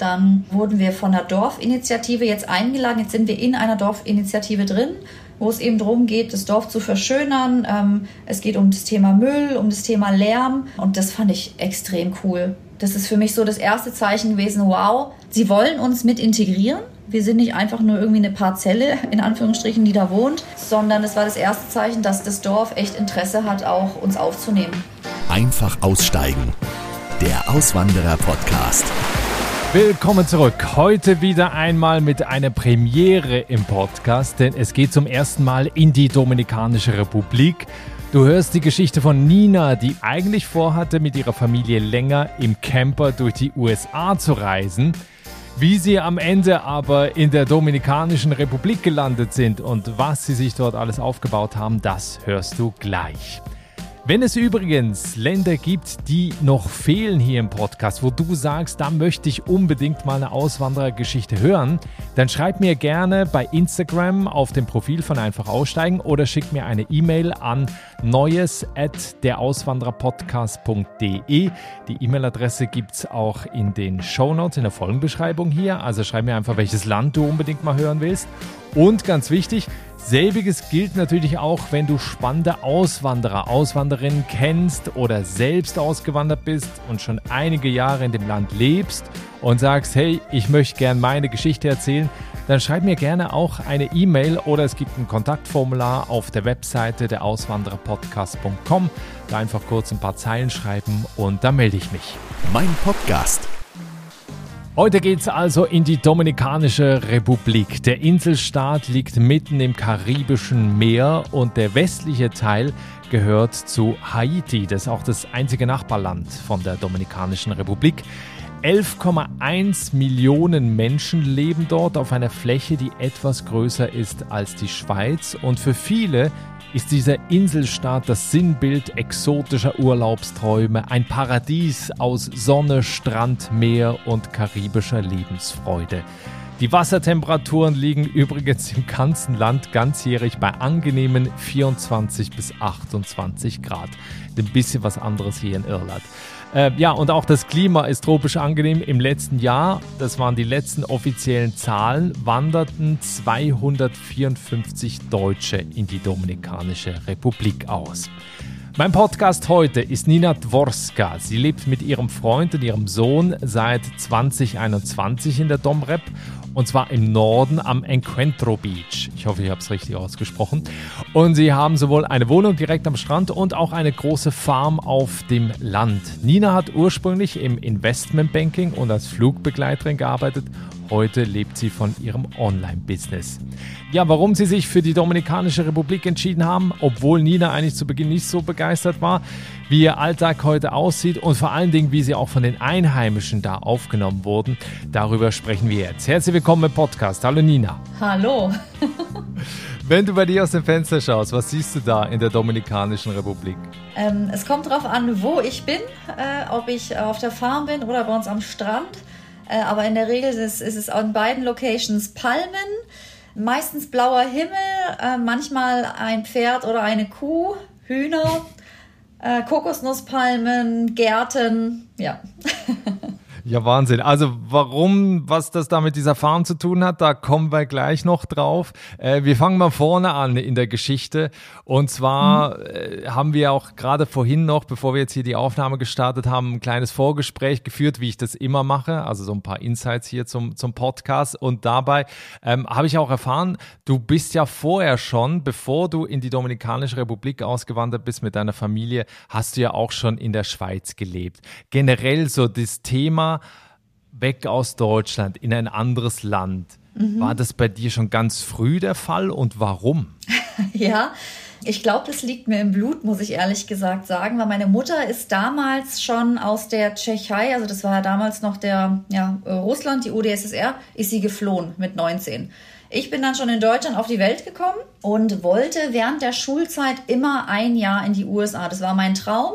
Dann wurden wir von der Dorfinitiative jetzt eingeladen. Jetzt sind wir in einer Dorfinitiative drin, wo es eben darum geht, das Dorf zu verschönern. Ähm, es geht um das Thema Müll, um das Thema Lärm. Und das fand ich extrem cool. Das ist für mich so das erste Zeichen gewesen, wow, sie wollen uns mit integrieren. Wir sind nicht einfach nur irgendwie eine Parzelle, in Anführungsstrichen, die da wohnt, sondern es war das erste Zeichen, dass das Dorf echt Interesse hat, auch uns aufzunehmen. Einfach aussteigen. Der Auswanderer-Podcast. Willkommen zurück. Heute wieder einmal mit einer Premiere im Podcast, denn es geht zum ersten Mal in die Dominikanische Republik. Du hörst die Geschichte von Nina, die eigentlich vorhatte, mit ihrer Familie länger im Camper durch die USA zu reisen. Wie sie am Ende aber in der Dominikanischen Republik gelandet sind und was sie sich dort alles aufgebaut haben, das hörst du gleich. Wenn es übrigens Länder gibt, die noch fehlen hier im Podcast, wo du sagst, da möchte ich unbedingt mal eine Auswanderergeschichte hören, dann schreib mir gerne bei Instagram auf dem Profil von Einfach Aussteigen oder schick mir eine E-Mail an neues at derauswandererpodcast.de. Die E-Mail-Adresse gibt es auch in den Shownotes, in der Folgenbeschreibung hier. Also schreib mir einfach, welches Land du unbedingt mal hören willst. Und ganz wichtig, selbiges gilt natürlich auch, wenn du spannende Auswanderer, Auswanderinnen kennst oder selbst ausgewandert bist und schon einige Jahre in dem Land lebst und sagst, hey, ich möchte gerne meine Geschichte erzählen, dann schreib mir gerne auch eine E-Mail oder es gibt ein Kontaktformular auf der Webseite der Auswandererpodcast.com. Da einfach kurz ein paar Zeilen schreiben und da melde ich mich. Mein Podcast. Heute geht es also in die Dominikanische Republik. Der Inselstaat liegt mitten im Karibischen Meer und der westliche Teil gehört zu Haiti. Das ist auch das einzige Nachbarland von der Dominikanischen Republik. 11,1 Millionen Menschen leben dort auf einer Fläche, die etwas größer ist als die Schweiz. Und für viele ist dieser Inselstaat das Sinnbild exotischer Urlaubsträume, ein Paradies aus Sonne, Strand, Meer und karibischer Lebensfreude. Die Wassertemperaturen liegen übrigens im ganzen Land ganzjährig bei angenehmen 24 bis 28 Grad. Ein bisschen was anderes hier in Irland. Äh, ja, und auch das Klima ist tropisch angenehm. Im letzten Jahr, das waren die letzten offiziellen Zahlen, wanderten 254 Deutsche in die Dominikanische Republik aus. Mein Podcast heute ist Nina Dworska. Sie lebt mit ihrem Freund und ihrem Sohn seit 2021 in der Domrep und zwar im Norden am Encuentro Beach. Ich hoffe, ich habe es richtig ausgesprochen. Und sie haben sowohl eine Wohnung direkt am Strand und auch eine große Farm auf dem Land. Nina hat ursprünglich im Investmentbanking und als Flugbegleiterin gearbeitet. Heute lebt sie von ihrem Online-Business. Ja, warum sie sich für die Dominikanische Republik entschieden haben, obwohl Nina eigentlich zu Beginn nicht so begeistert war, wie ihr Alltag heute aussieht und vor allen Dingen, wie sie auch von den Einheimischen da aufgenommen wurden, darüber sprechen wir jetzt. Herzlich willkommen im Podcast. Hallo Nina. Hallo. Wenn du bei dir aus dem Fenster schaust, was siehst du da in der Dominikanischen Republik? Ähm, es kommt darauf an, wo ich bin, äh, ob ich auf der Farm bin oder bei uns am Strand. Äh, aber in der Regel ist, ist es an beiden Locations Palmen Meistens blauer Himmel, äh, manchmal ein Pferd oder eine Kuh, Hühner, äh, Kokosnusspalmen, Gärten, ja. Ja, Wahnsinn. Also warum, was das da mit dieser Farm zu tun hat, da kommen wir gleich noch drauf. Äh, wir fangen mal vorne an in der Geschichte. Und zwar mhm. äh, haben wir auch gerade vorhin noch, bevor wir jetzt hier die Aufnahme gestartet haben, ein kleines Vorgespräch geführt, wie ich das immer mache. Also so ein paar Insights hier zum, zum Podcast. Und dabei ähm, habe ich auch erfahren, du bist ja vorher schon, bevor du in die Dominikanische Republik ausgewandert bist mit deiner Familie, hast du ja auch schon in der Schweiz gelebt. Generell so das Thema, weg aus Deutschland in ein anderes Land. Mhm. War das bei dir schon ganz früh der Fall und warum? ja, ich glaube, das liegt mir im Blut, muss ich ehrlich gesagt sagen, weil meine Mutter ist damals schon aus der Tschechei, also das war ja damals noch der ja, Russland, die UdSSR, ist sie geflohen mit 19. Ich bin dann schon in Deutschland auf die Welt gekommen und wollte während der Schulzeit immer ein Jahr in die USA. Das war mein Traum.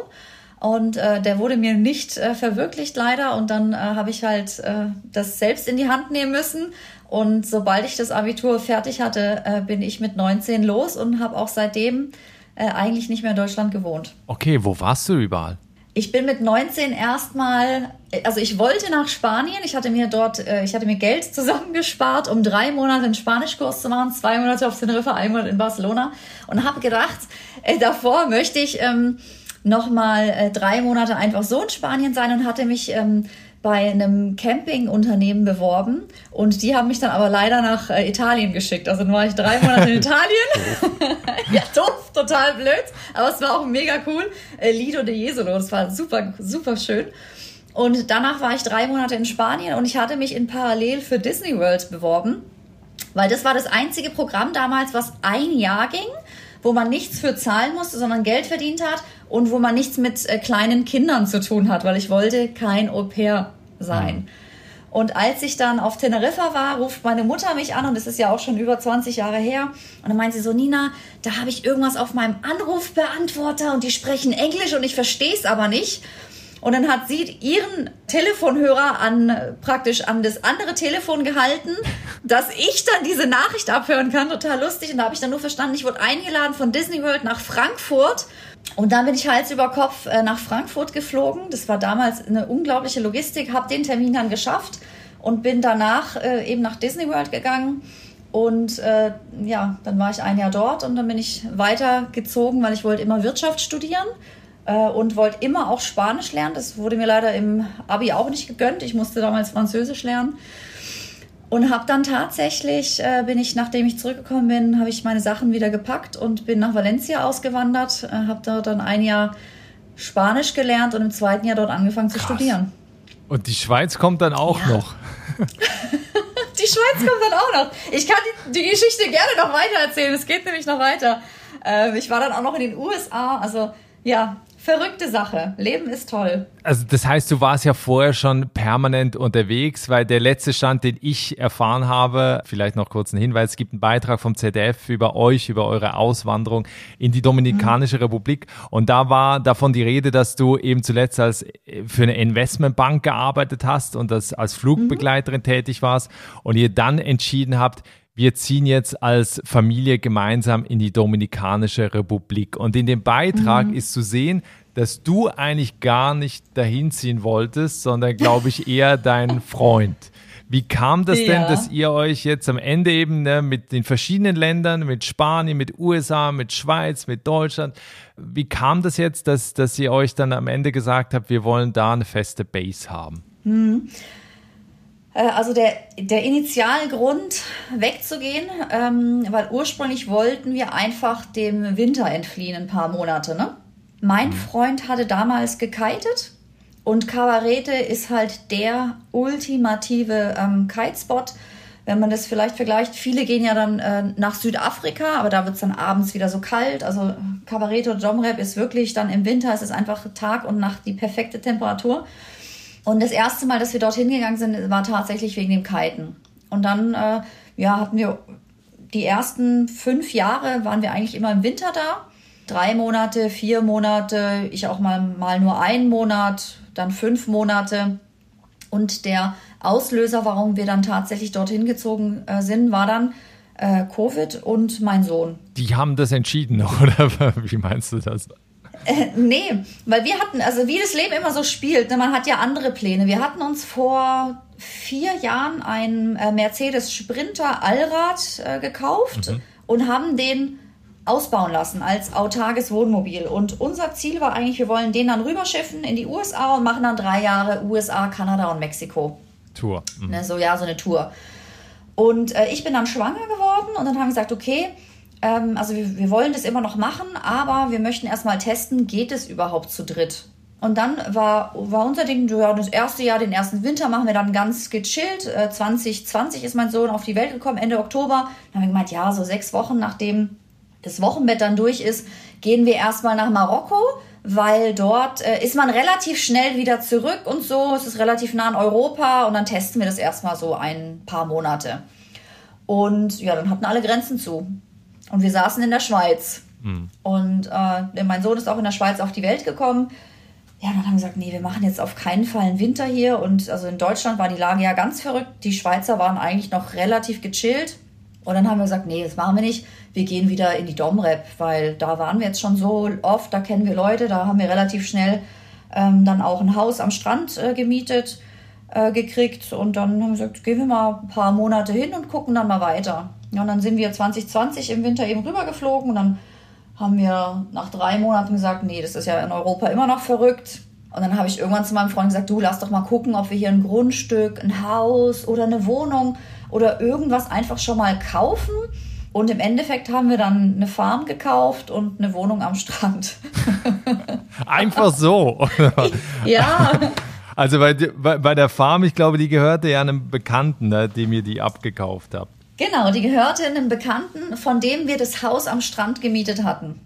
Und äh, der wurde mir nicht äh, verwirklicht leider. Und dann äh, habe ich halt äh, das selbst in die Hand nehmen müssen. Und sobald ich das Abitur fertig hatte, äh, bin ich mit 19 los und habe auch seitdem äh, eigentlich nicht mehr in Deutschland gewohnt. Okay, wo warst du überall? ich bin mit 19 erstmal, also ich wollte nach Spanien. Ich hatte mir dort, äh, ich hatte mir Geld zusammengespart, um drei Monate einen Spanischkurs zu machen, zwei Monate auf Teneriffa, ein Monat in Barcelona und habe gedacht, äh, davor möchte ich ähm, noch mal äh, drei Monate einfach so in Spanien sein und hatte mich ähm, bei einem Campingunternehmen beworben und die haben mich dann aber leider nach äh, Italien geschickt. Also dann war ich drei Monate in Italien. ja, doof, total blöd, aber es war auch mega cool. Äh, Lido de Jesolo, das war super, super schön. Und danach war ich drei Monate in Spanien und ich hatte mich in Parallel für Disney World beworben, weil das war das einzige Programm damals, was ein Jahr ging wo man nichts für zahlen musste, sondern Geld verdient hat und wo man nichts mit äh, kleinen Kindern zu tun hat, weil ich wollte kein Au pair sein. Mhm. Und als ich dann auf Teneriffa war, ruft meine Mutter mich an und das ist ja auch schon über 20 Jahre her. Und dann meint sie so, Nina, da habe ich irgendwas auf meinem Anrufbeantworter und die sprechen Englisch und ich verstehe es aber nicht. Und dann hat sie ihren Telefonhörer an praktisch an das andere Telefon gehalten, dass ich dann diese Nachricht abhören kann. Total lustig. Und da habe ich dann nur verstanden, ich wurde eingeladen von Disney World nach Frankfurt. Und dann bin ich Hals über Kopf äh, nach Frankfurt geflogen. Das war damals eine unglaubliche Logistik, habe den Termin dann geschafft und bin danach äh, eben nach Disney World gegangen. Und äh, ja, dann war ich ein Jahr dort und dann bin ich weitergezogen, weil ich wollte immer Wirtschaft studieren äh, und wollte immer auch Spanisch lernen. Das wurde mir leider im Abi auch nicht gegönnt. Ich musste damals Französisch lernen. Und habe dann tatsächlich, äh, bin ich, nachdem ich zurückgekommen bin, habe ich meine Sachen wieder gepackt und bin nach Valencia ausgewandert, äh, habe dort dann ein Jahr Spanisch gelernt und im zweiten Jahr dort angefangen zu Krass. studieren. Und die Schweiz kommt dann auch ja. noch. die Schweiz kommt dann auch noch. Ich kann die, die Geschichte gerne noch weiter erzählen. Es geht nämlich noch weiter. Äh, ich war dann auch noch in den USA. Also ja, verrückte Sache. Leben ist toll. Also das heißt, du warst ja vorher schon permanent unterwegs, weil der letzte Stand, den ich erfahren habe, vielleicht noch kurz ein Hinweis, es gibt einen Beitrag vom ZDF über euch, über eure Auswanderung in die Dominikanische mhm. Republik und da war davon die Rede, dass du eben zuletzt als für eine Investmentbank gearbeitet hast und das als Flugbegleiterin mhm. tätig warst und ihr dann entschieden habt, wir ziehen jetzt als Familie gemeinsam in die Dominikanische Republik. Und in dem Beitrag mhm. ist zu sehen, dass du eigentlich gar nicht dahin ziehen wolltest, sondern glaube ich eher dein Freund. Wie kam das ja. denn, dass ihr euch jetzt am Ende eben ne, mit den verschiedenen Ländern, mit Spanien, mit USA, mit Schweiz, mit Deutschland, wie kam das jetzt, dass, dass ihr euch dann am Ende gesagt habt, wir wollen da eine feste Base haben? Hm. Äh, also der, der Initialgrund wegzugehen, ähm, weil ursprünglich wollten wir einfach dem Winter entfliehen, ein paar Monate. Ne? Mein mhm. Freund hatte damals gekitet und Kabarete ist halt der ultimative ähm, Kitespot. Wenn man das vielleicht vergleicht, viele gehen ja dann äh, nach Südafrika, aber da wird es dann abends wieder so kalt. Also Kabarete oder Domrep ist wirklich dann im Winter, es ist einfach Tag und Nacht die perfekte Temperatur. Und das erste Mal, dass wir dorthin gegangen sind, war tatsächlich wegen dem Kiten. Und dann äh, ja, hatten wir die ersten fünf Jahre waren wir eigentlich immer im Winter da. Drei Monate, vier Monate, ich auch mal, mal nur einen Monat, dann fünf Monate. Und der Auslöser, warum wir dann tatsächlich dorthin gezogen äh, sind, war dann äh, Covid und mein Sohn. Die haben das entschieden, oder? Wie meinst du das? Äh, nee, weil wir hatten, also wie das Leben immer so spielt, ne, man hat ja andere Pläne. Wir hatten uns vor vier Jahren ein äh, Mercedes Sprinter Allrad äh, gekauft mhm. und haben den ausbauen lassen als autarkes Wohnmobil. Und unser Ziel war eigentlich, wir wollen den dann rüberschiffen in die USA und machen dann drei Jahre USA, Kanada und Mexiko. Tour. Mhm. Ne, so, ja, so eine Tour. Und äh, ich bin dann schwanger geworden und dann haben wir gesagt, okay, ähm, also wir, wir wollen das immer noch machen, aber wir möchten erstmal testen, geht es überhaupt zu dritt? Und dann war, war unser Ding, ja, das erste Jahr, den ersten Winter machen wir dann ganz gechillt. Äh, 2020 ist mein Sohn auf die Welt gekommen, Ende Oktober. Dann haben wir gemeint, ja, so sechs Wochen nachdem das Wochenbett dann durch ist, gehen wir erstmal nach Marokko, weil dort äh, ist man relativ schnell wieder zurück und so. Es ist relativ nah an Europa und dann testen wir das erstmal so ein paar Monate. Und ja, dann hatten alle Grenzen zu. Und wir saßen in der Schweiz. Mhm. Und äh, mein Sohn ist auch in der Schweiz auf die Welt gekommen. Ja, dann haben wir gesagt, nee, wir machen jetzt auf keinen Fall einen Winter hier. Und also in Deutschland war die Lage ja ganz verrückt. Die Schweizer waren eigentlich noch relativ gechillt. Und dann haben wir gesagt, nee, das machen wir nicht. Wir gehen wieder in die Domrep, weil da waren wir jetzt schon so oft, da kennen wir Leute, da haben wir relativ schnell ähm, dann auch ein Haus am Strand äh, gemietet äh, gekriegt und dann haben wir gesagt, gehen wir mal ein paar Monate hin und gucken dann mal weiter. Ja, und dann sind wir 2020 im Winter eben rübergeflogen und dann haben wir nach drei Monaten gesagt, nee, das ist ja in Europa immer noch verrückt. Und dann habe ich irgendwann zu meinem Freund gesagt, du lass doch mal gucken, ob wir hier ein Grundstück, ein Haus oder eine Wohnung oder irgendwas einfach schon mal kaufen. Und im Endeffekt haben wir dann eine Farm gekauft und eine Wohnung am Strand. Einfach so. ja. Also bei, bei, bei, der Farm, ich glaube, die gehörte ja einem Bekannten, ne, dem ihr die abgekauft habt. Genau, die gehörte einem Bekannten, von dem wir das Haus am Strand gemietet hatten.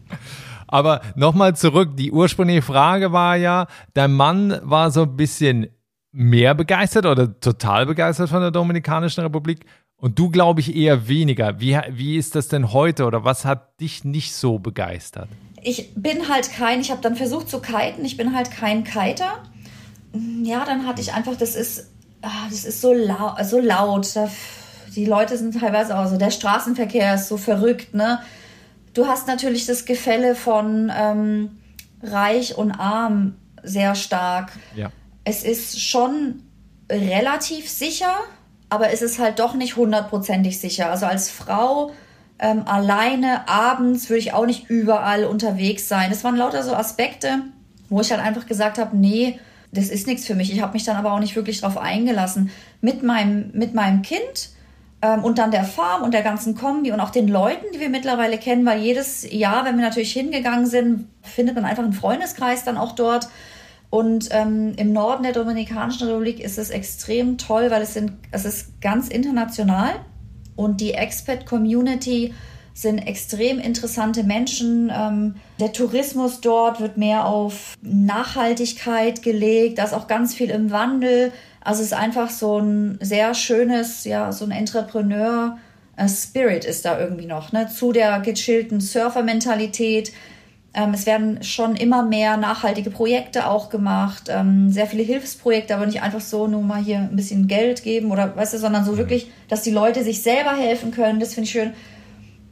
Aber nochmal zurück, die ursprüngliche Frage war ja, dein Mann war so ein bisschen mehr begeistert oder total begeistert von der Dominikanischen Republik und du, glaube ich, eher weniger. Wie, wie ist das denn heute oder was hat dich nicht so begeistert? Ich bin halt kein, ich habe dann versucht zu kiten, ich bin halt kein Kiter. Ja, dann hatte ich einfach, das ist, ah, das ist so, lau so laut. Die Leute sind teilweise auch so, der Straßenverkehr ist so verrückt, ne? Du hast natürlich das Gefälle von ähm, reich und arm sehr stark. Ja. Es ist schon relativ sicher, aber es ist halt doch nicht hundertprozentig sicher. Also als Frau ähm, alleine abends würde ich auch nicht überall unterwegs sein. Es waren lauter so Aspekte, wo ich halt einfach gesagt habe, nee, das ist nichts für mich. Ich habe mich dann aber auch nicht wirklich darauf eingelassen. Mit meinem, mit meinem Kind und dann der Farm und der ganzen Kombi und auch den Leuten, die wir mittlerweile kennen, weil jedes Jahr, wenn wir natürlich hingegangen sind, findet man einfach einen Freundeskreis dann auch dort. Und ähm, im Norden der Dominikanischen Republik ist es extrem toll, weil es, sind, es ist ganz international und die Expat-Community sind extrem interessante Menschen. Ähm, der Tourismus dort wird mehr auf Nachhaltigkeit gelegt, da ist auch ganz viel im Wandel. Also es ist einfach so ein sehr schönes, ja, so ein Entrepreneur. Spirit ist da irgendwie noch, ne? Zu der gechillten Surfer-Mentalität ähm, es werden schon immer mehr nachhaltige Projekte auch gemacht, ähm, sehr viele Hilfsprojekte, aber nicht einfach so nur mal hier ein bisschen Geld geben oder weißt du, sondern so mhm. wirklich, dass die Leute sich selber helfen können. Das finde ich schön.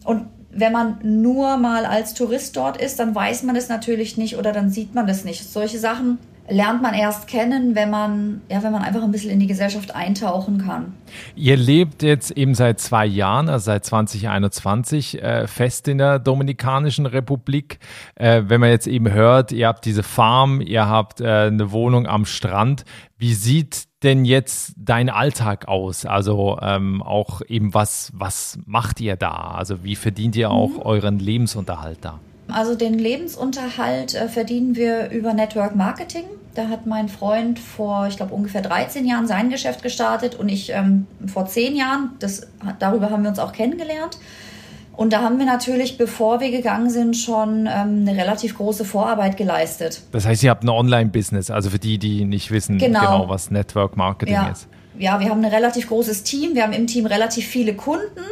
Und wenn man nur mal als Tourist dort ist, dann weiß man es natürlich nicht oder dann sieht man das nicht. Solche Sachen lernt man erst kennen, wenn man, ja, wenn man einfach ein bisschen in die Gesellschaft eintauchen kann. Ihr lebt jetzt eben seit zwei Jahren, also seit 2021, äh, fest in der Dominikanischen Republik. Äh, wenn man jetzt eben hört, ihr habt diese Farm, ihr habt äh, eine Wohnung am Strand. Wie sieht denn jetzt dein Alltag aus? Also ähm, auch eben was, was macht ihr da? Also wie verdient ihr auch mhm. euren Lebensunterhalt da? Also den Lebensunterhalt äh, verdienen wir über Network Marketing. Da hat mein Freund vor, ich glaube, ungefähr 13 Jahren sein Geschäft gestartet und ich ähm, vor 10 Jahren. Das, darüber haben wir uns auch kennengelernt. Und da haben wir natürlich, bevor wir gegangen sind, schon ähm, eine relativ große Vorarbeit geleistet. Das heißt, ihr habt ein Online-Business, also für die, die nicht wissen genau, genau was Network Marketing ja. ist. Ja, wir haben ein relativ großes Team, wir haben im Team relativ viele Kunden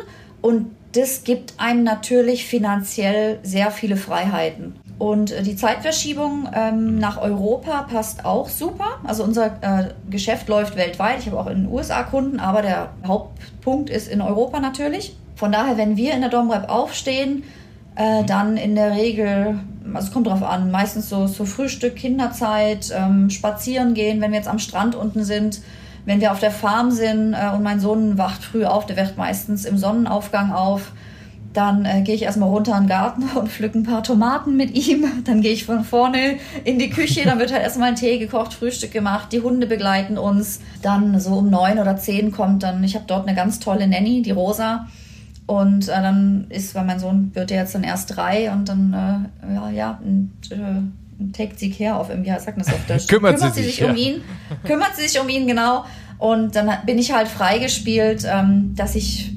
und das gibt einem natürlich finanziell sehr viele Freiheiten. Und äh, die Zeitverschiebung ähm, nach Europa passt auch super. Also unser äh, Geschäft läuft weltweit. Ich habe auch in den USA Kunden, aber der Hauptpunkt ist in Europa natürlich. Von daher, wenn wir in der Domrep aufstehen, äh, dann in der Regel, also es kommt drauf an, meistens so, so Frühstück, Kinderzeit, ähm, spazieren gehen, wenn wir jetzt am Strand unten sind wenn wir auf der Farm sind äh, und mein Sohn wacht früh auf, der wacht meistens im Sonnenaufgang auf, dann äh, gehe ich erstmal runter in den Garten und pflücke ein paar Tomaten mit ihm. Dann gehe ich von vorne in die Küche, dann wird halt erstmal ein Tee gekocht, Frühstück gemacht, die Hunde begleiten uns. Dann so um neun oder zehn kommt dann, ich habe dort eine ganz tolle Nanny, die Rosa. Und äh, dann ist, weil mein Sohn wird ja jetzt dann erst drei und dann, äh, ja, ja, und, äh, take sie care of him, wie sagt man das auf Deutsch? kümmert, kümmert sie sich, sich um ihn, kümmert sie sich um ihn, genau. Und dann bin ich halt freigespielt, ähm, dass ich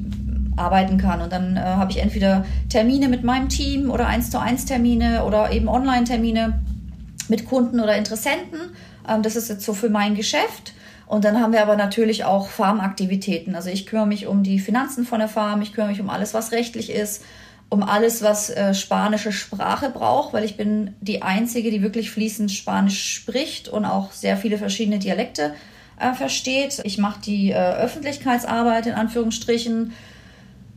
arbeiten kann. Und dann äh, habe ich entweder Termine mit meinem Team oder eins zu eins Termine oder eben Online-Termine mit Kunden oder Interessenten. Ähm, das ist jetzt so für mein Geschäft. Und dann haben wir aber natürlich auch Farmaktivitäten. Also ich kümmere mich um die Finanzen von der Farm, ich kümmere mich um alles, was rechtlich ist um alles, was äh, spanische Sprache braucht, weil ich bin die Einzige, die wirklich fließend Spanisch spricht und auch sehr viele verschiedene Dialekte äh, versteht. Ich mache die äh, Öffentlichkeitsarbeit in Anführungsstrichen.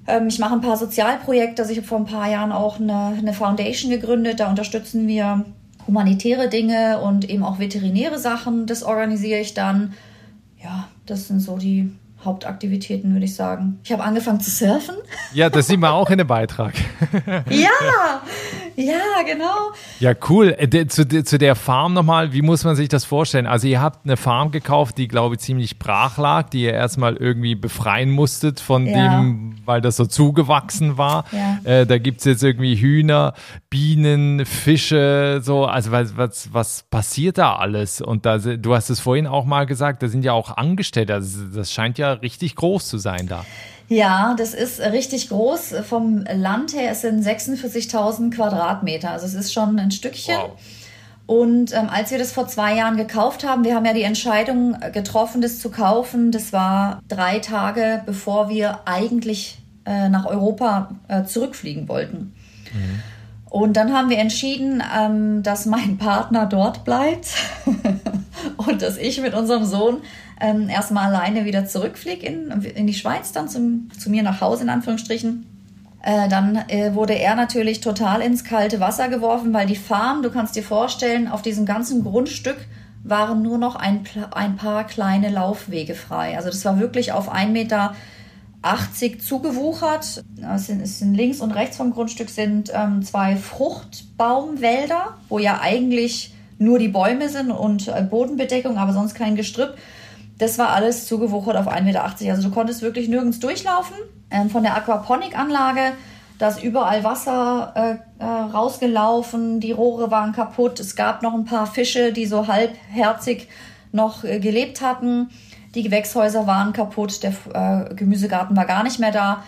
Ähm, ich mache ein paar Sozialprojekte. Also ich habe vor ein paar Jahren auch eine, eine Foundation gegründet. Da unterstützen wir humanitäre Dinge und eben auch veterinäre Sachen. Das organisiere ich dann. Ja, das sind so die Hauptaktivitäten, würde ich sagen. Ich habe angefangen zu surfen. Ja, das sieht man auch in dem Beitrag. ja, ja, genau. Ja, cool. Äh, zu, zu der Farm nochmal, wie muss man sich das vorstellen? Also ihr habt eine Farm gekauft, die, glaube ich, ziemlich brach lag, die ihr erstmal irgendwie befreien musstet von ja. dem, weil das so zugewachsen war. Ja. Äh, da gibt es jetzt irgendwie Hühner, Bienen, Fische, so. Also was, was, was passiert da alles? Und da, du hast es vorhin auch mal gesagt, da sind ja auch Angestellte. Also das scheint ja richtig groß zu sein da. Ja, das ist richtig groß. Vom Land her, es sind 46.000 Quadratmeter. Also es ist schon ein Stückchen. Wow. Und ähm, als wir das vor zwei Jahren gekauft haben, wir haben ja die Entscheidung getroffen, das zu kaufen. Das war drei Tage, bevor wir eigentlich äh, nach Europa äh, zurückfliegen wollten. Mhm. Und dann haben wir entschieden, ähm, dass mein Partner dort bleibt und dass ich mit unserem Sohn ähm, erstmal alleine wieder zurückfliege in, in die Schweiz, dann zum, zu mir nach Hause in Anführungsstrichen. Äh, dann äh, wurde er natürlich total ins kalte Wasser geworfen, weil die Farm, du kannst dir vorstellen, auf diesem ganzen Grundstück waren nur noch ein, ein paar kleine Laufwege frei. Also das war wirklich auf 1,80 Meter zugewuchert. Es sind, es sind links und rechts vom Grundstück sind ähm, zwei Fruchtbaumwälder, wo ja eigentlich nur die Bäume sind und äh, Bodenbedeckung, aber sonst kein Gestrüpp. Das war alles zugewuchert auf 1,80 Meter. Also du konntest wirklich nirgends durchlaufen. Ähm, von der Aquaponic-Anlage, da ist überall Wasser äh, äh, rausgelaufen, die Rohre waren kaputt. Es gab noch ein paar Fische, die so halbherzig noch äh, gelebt hatten. Die Gewächshäuser waren kaputt, der äh, Gemüsegarten war gar nicht mehr da.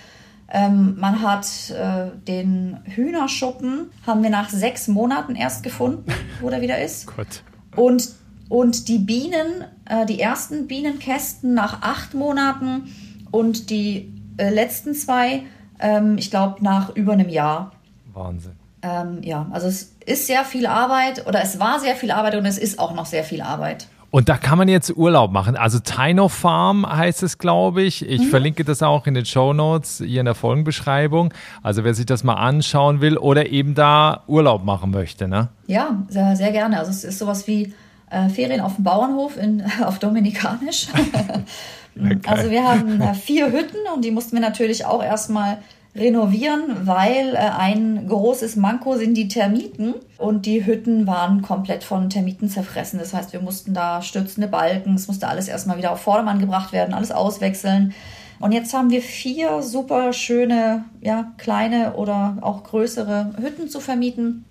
Ähm, man hat äh, den Hühnerschuppen, haben wir nach sechs Monaten erst gefunden, wo der wieder ist. Gott. Und und die Bienen, äh, die ersten Bienenkästen nach acht Monaten und die äh, letzten zwei, ähm, ich glaube, nach über einem Jahr. Wahnsinn. Ähm, ja, also es ist sehr viel Arbeit oder es war sehr viel Arbeit und es ist auch noch sehr viel Arbeit. Und da kann man jetzt Urlaub machen. Also Tino Farm heißt es, glaube ich. Ich mhm. verlinke das auch in den Show Notes hier in der Folgenbeschreibung. Also wer sich das mal anschauen will oder eben da Urlaub machen möchte, ne? Ja, sehr, sehr gerne. Also es ist sowas wie äh, Ferien auf dem Bauernhof in, auf Dominikanisch. Also wir haben äh, vier Hütten und die mussten wir natürlich auch erstmal renovieren, weil äh, ein großes Manko sind die Termiten und die Hütten waren komplett von Termiten zerfressen. Das heißt, wir mussten da stützende Balken, es musste alles erstmal wieder auf Vordermann gebracht werden, alles auswechseln. Und jetzt haben wir vier super schöne, ja, kleine oder auch größere Hütten zu vermieten.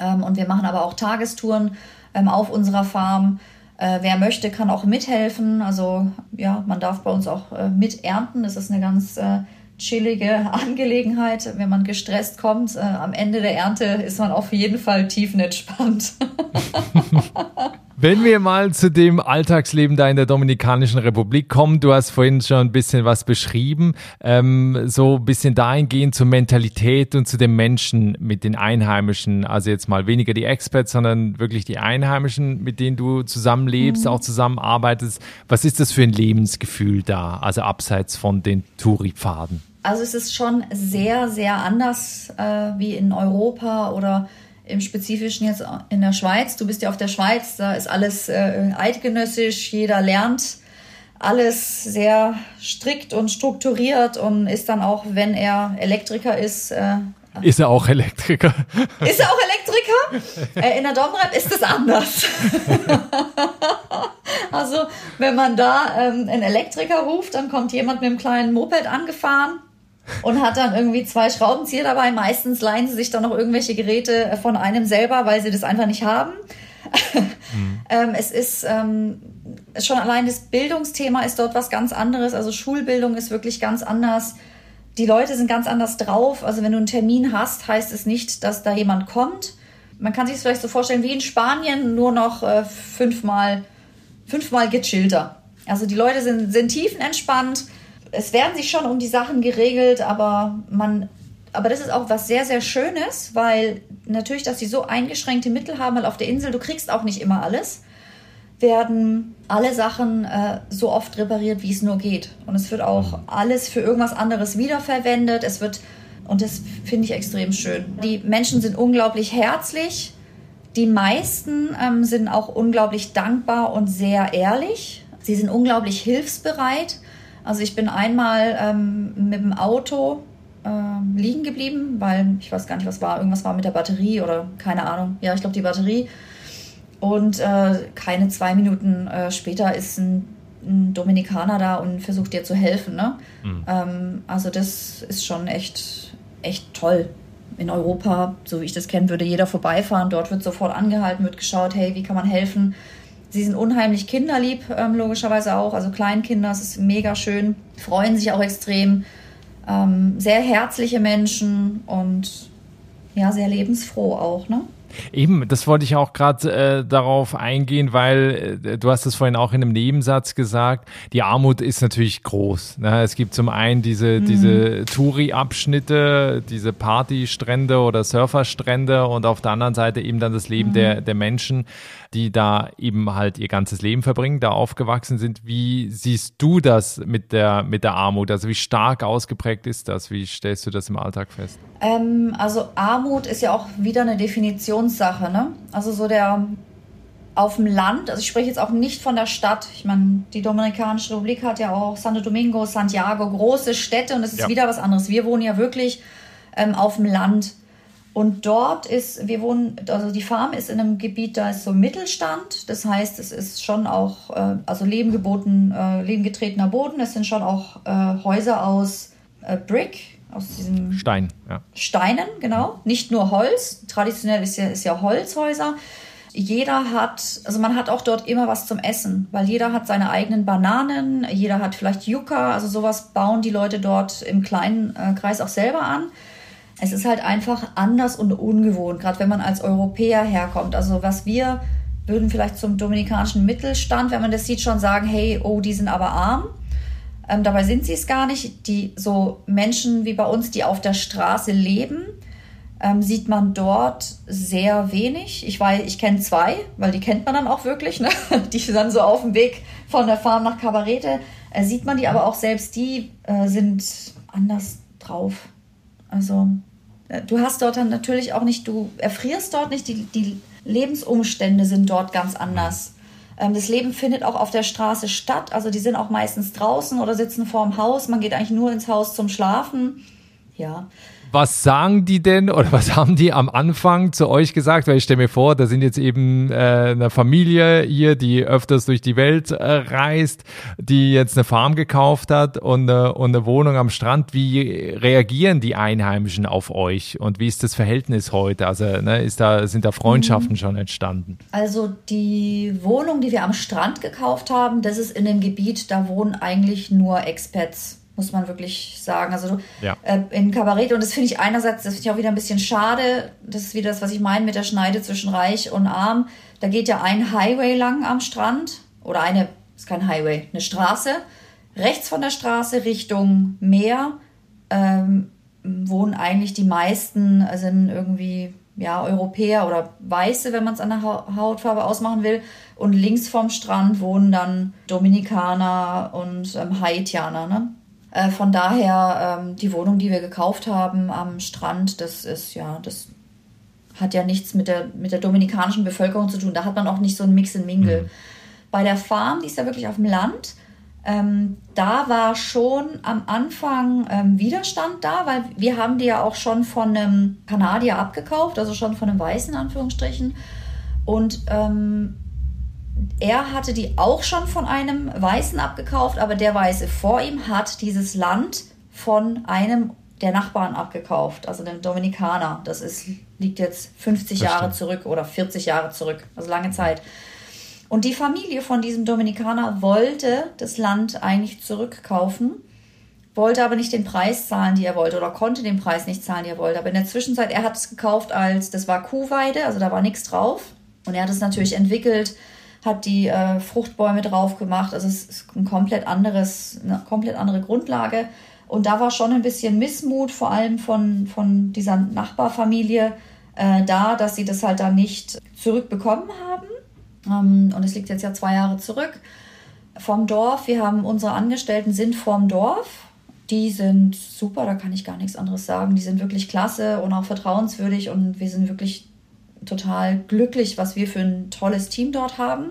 Ähm, und wir machen aber auch Tagestouren ähm, auf unserer Farm. Äh, wer möchte, kann auch mithelfen. Also ja, man darf bei uns auch äh, miternten. Das ist eine ganz äh, chillige Angelegenheit. Wenn man gestresst kommt, äh, am Ende der Ernte ist man auf jeden Fall tiefenentspannt. Wenn wir mal zu dem Alltagsleben da in der Dominikanischen Republik kommen, du hast vorhin schon ein bisschen was beschrieben, ähm, so ein bisschen dahingehend zur Mentalität und zu den Menschen mit den Einheimischen, also jetzt mal weniger die Experts, sondern wirklich die Einheimischen, mit denen du zusammenlebst, mhm. auch zusammenarbeitest. Was ist das für ein Lebensgefühl da, also abseits von den Touri-Pfaden? Also es ist schon sehr, sehr anders äh, wie in Europa oder im Spezifischen jetzt in der Schweiz. Du bist ja auf der Schweiz, da ist alles äh, eidgenössisch, jeder lernt alles sehr strikt und strukturiert und ist dann auch, wenn er Elektriker ist, äh, ist er auch Elektriker? Ist er auch Elektriker? Äh, in der Domrep ist es anders. also, wenn man da ähm, einen Elektriker ruft, dann kommt jemand mit einem kleinen Moped angefahren und hat dann irgendwie zwei Schraubenzieher dabei. Meistens leihen sie sich dann noch irgendwelche Geräte von einem selber, weil sie das einfach nicht haben. Mhm. ähm, es ist ähm, schon allein das Bildungsthema ist dort was ganz anderes. Also Schulbildung ist wirklich ganz anders. Die Leute sind ganz anders drauf. Also wenn du einen Termin hast, heißt es nicht, dass da jemand kommt. Man kann sich es vielleicht so vorstellen wie in Spanien, nur noch äh, fünfmal, fünfmal gechillter. Also die Leute sind, sind tiefenentspannt es werden sich schon um die Sachen geregelt, aber man, aber das ist auch was sehr, sehr Schönes, weil natürlich, dass sie so eingeschränkte Mittel haben, weil auf der Insel, du kriegst auch nicht immer alles, werden alle Sachen äh, so oft repariert, wie es nur geht. Und es wird auch alles für irgendwas anderes wiederverwendet. Es wird, und das finde ich extrem schön. Die Menschen sind unglaublich herzlich Die meisten ähm, sind auch unglaublich dankbar und sehr ehrlich. Sie sind unglaublich hilfsbereit. Also ich bin einmal ähm, mit dem Auto äh, liegen geblieben, weil ich weiß gar nicht, was war. Irgendwas war mit der Batterie oder keine Ahnung. Ja, ich glaube die Batterie. Und äh, keine zwei Minuten äh, später ist ein, ein, Dominikaner da und versucht dir zu helfen. Ne? Mhm. Ähm, also das ist schon echt, echt toll. In Europa, so wie ich das kenne, würde jeder vorbeifahren. Dort wird sofort angehalten, wird geschaut, hey, wie kann man helfen? Sie sind unheimlich kinderlieb, ähm, logischerweise auch. Also Kleinkinder, es ist mega schön, freuen sich auch extrem. Ähm, sehr herzliche Menschen und ja, sehr lebensfroh auch, ne? Eben, das wollte ich auch gerade äh, darauf eingehen, weil äh, du hast es vorhin auch in einem Nebensatz gesagt, die Armut ist natürlich groß. Ne? Es gibt zum einen diese, mhm. diese Touri-Abschnitte, diese Partystrände oder Surferstrände und auf der anderen Seite eben dann das Leben mhm. der, der Menschen die da eben halt ihr ganzes Leben verbringen, da aufgewachsen sind. Wie siehst du das mit der, mit der Armut? Also wie stark ausgeprägt ist das? Wie stellst du das im Alltag fest? Ähm, also Armut ist ja auch wieder eine Definitionssache. Ne? Also so der auf dem Land, also ich spreche jetzt auch nicht von der Stadt. Ich meine, die Dominikanische Republik hat ja auch Santo Domingo, Santiago, große Städte und es ist ja. wieder was anderes. Wir wohnen ja wirklich ähm, auf dem Land. Und dort ist, wir wohnen, also die Farm ist in einem Gebiet, da ist so Mittelstand. Das heißt, es ist schon auch, äh, also Leben geboten, äh, Leben getretener Boden. Es sind schon auch äh, Häuser aus äh, Brick, aus diesem Stein, ja. Steinen, genau. Nicht nur Holz. Traditionell ist ja, ist ja Holzhäuser. Jeder hat, also man hat auch dort immer was zum Essen, weil jeder hat seine eigenen Bananen, jeder hat vielleicht Yucca, also sowas bauen die Leute dort im kleinen äh, Kreis auch selber an es ist halt einfach anders und ungewohnt, gerade wenn man als Europäer herkommt. Also was wir würden vielleicht zum dominikanischen Mittelstand, wenn man das sieht, schon sagen, hey, oh, die sind aber arm. Ähm, dabei sind sie es gar nicht. Die so Menschen wie bei uns, die auf der Straße leben, ähm, sieht man dort sehr wenig. Ich weiß, ich kenne zwei, weil die kennt man dann auch wirklich. Ne? Die dann so auf dem Weg von der Farm nach Kabarete äh, sieht man die, aber auch selbst die äh, sind anders drauf. Also äh, du hast dort dann natürlich auch nicht, du erfrierst dort nicht, die, die Lebensumstände sind dort ganz anders. Ähm, das Leben findet auch auf der Straße statt, also die sind auch meistens draußen oder sitzen vorm Haus. Man geht eigentlich nur ins Haus zum Schlafen. Ja, was sagen die denn oder was haben die am Anfang zu euch gesagt? Weil ich stelle mir vor, da sind jetzt eben äh, eine Familie hier, die öfters durch die Welt äh, reist, die jetzt eine Farm gekauft hat und, äh, und eine Wohnung am Strand. Wie reagieren die Einheimischen auf euch und wie ist das Verhältnis heute? Also ne, ist da, sind da Freundschaften mhm. schon entstanden? Also die Wohnung, die wir am Strand gekauft haben, das ist in dem Gebiet, da wohnen eigentlich nur Expats muss man wirklich sagen. Also ja. äh, in Kabarett, und das finde ich einerseits, das finde ich auch wieder ein bisschen schade, das ist wieder das, was ich meine mit der Schneide zwischen reich und arm. Da geht ja ein Highway lang am Strand oder eine, ist kein Highway, eine Straße. Rechts von der Straße Richtung Meer ähm, wohnen eigentlich die meisten, sind irgendwie ja, Europäer oder Weiße, wenn man es an der Hautfarbe ausmachen will. Und links vom Strand wohnen dann Dominikaner und ähm, Haitianer. Ne? Äh, von daher, ähm, die Wohnung, die wir gekauft haben am Strand, das ist ja, das hat ja nichts mit der, mit der dominikanischen Bevölkerung zu tun. Da hat man auch nicht so ein Mix and Mingle. Mhm. Bei der Farm, die ist ja wirklich auf dem Land, ähm, da war schon am Anfang ähm, Widerstand da, weil wir haben die ja auch schon von einem Kanadier abgekauft, also schon von einem Weißen in Anführungsstrichen. Und ähm, er hatte die auch schon von einem Weißen abgekauft, aber der Weiße vor ihm hat dieses Land von einem der Nachbarn abgekauft, also dem Dominikaner. Das ist, liegt jetzt 50 das Jahre zurück oder 40 Jahre zurück, also lange Zeit. Und die Familie von diesem Dominikaner wollte das Land eigentlich zurückkaufen, wollte aber nicht den Preis zahlen, die er wollte, oder konnte den Preis nicht zahlen, die er wollte. Aber in der Zwischenzeit, er hat es gekauft als, das war Kuhweide, also da war nichts drauf. Und er hat es natürlich entwickelt hat die äh, Fruchtbäume drauf gemacht. Also es ist ein komplett anderes, eine komplett andere Grundlage. Und da war schon ein bisschen Missmut, vor allem von, von dieser Nachbarfamilie, äh, da, dass sie das halt da nicht zurückbekommen haben. Ähm, und es liegt jetzt ja zwei Jahre zurück. Vom Dorf, wir haben unsere Angestellten sind vom Dorf. Die sind super, da kann ich gar nichts anderes sagen. Die sind wirklich klasse und auch vertrauenswürdig und wir sind wirklich total glücklich, was wir für ein tolles Team dort haben.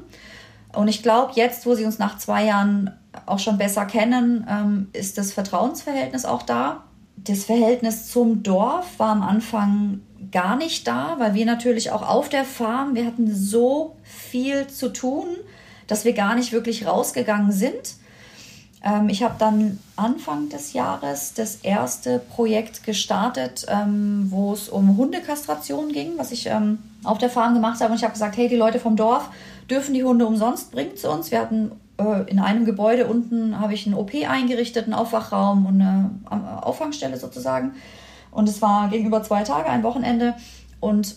Und ich glaube, jetzt, wo sie uns nach zwei Jahren auch schon besser kennen, ähm, ist das Vertrauensverhältnis auch da. Das Verhältnis zum Dorf war am Anfang gar nicht da, weil wir natürlich auch auf der Farm, wir hatten so viel zu tun, dass wir gar nicht wirklich rausgegangen sind. Ähm, ich habe dann Anfang des Jahres das erste Projekt gestartet, ähm, wo es um Hundekastration ging, was ich ähm, auf der Farm gemacht habe. Und ich habe gesagt, hey, die Leute vom Dorf dürfen die Hunde umsonst bringen zu uns. Wir hatten äh, in einem Gebäude unten habe ich ein OP eingerichtet, einen Aufwachraum und eine Auffangstelle sozusagen. Und es war gegenüber zwei Tage, ein Wochenende. Und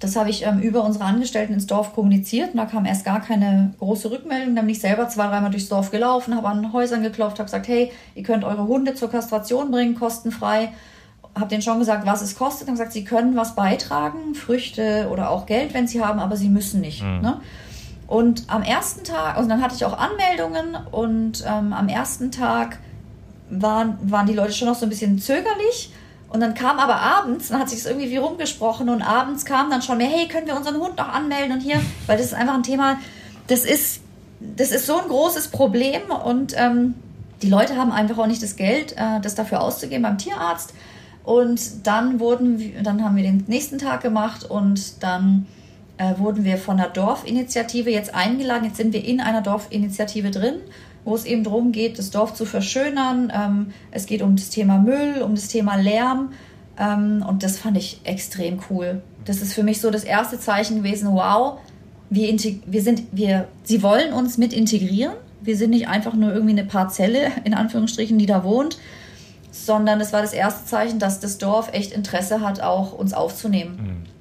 das habe ich ähm, über unsere Angestellten ins Dorf kommuniziert und da kam erst gar keine große Rückmeldung. Dann bin ich selber zwei, dreimal durchs Dorf gelaufen, habe an Häusern geklopft, habe gesagt, hey, ihr könnt eure Hunde zur Kastration bringen, kostenfrei. Habe denen schon gesagt, was es kostet. Dann gesagt, sie können was beitragen, Früchte oder auch Geld, wenn sie haben, aber sie müssen nicht. Mhm. Ne? Und am ersten Tag, also dann hatte ich auch Anmeldungen und ähm, am ersten Tag waren, waren die Leute schon noch so ein bisschen zögerlich. Und dann kam aber abends, dann hat sich es irgendwie wie rumgesprochen und abends kam dann schon mehr, hey, können wir unseren Hund noch anmelden und hier, weil das ist einfach ein Thema, das ist, das ist so ein großes Problem und ähm, die Leute haben einfach auch nicht das Geld, äh, das dafür auszugeben beim Tierarzt. Und dann wurden, dann haben wir den nächsten Tag gemacht und dann äh, wurden wir von der Dorfinitiative jetzt eingeladen. Jetzt sind wir in einer Dorfinitiative drin wo es eben darum geht, das Dorf zu verschönern. Ähm, es geht um das Thema Müll, um das Thema Lärm. Ähm, und das fand ich extrem cool. Das ist für mich so das erste Zeichen gewesen, wow, wir, wir sind, wir, sie wollen uns mit integrieren. Wir sind nicht einfach nur irgendwie eine Parzelle, in Anführungsstrichen, die da wohnt, sondern es war das erste Zeichen, dass das Dorf echt Interesse hat, auch uns aufzunehmen. Mhm.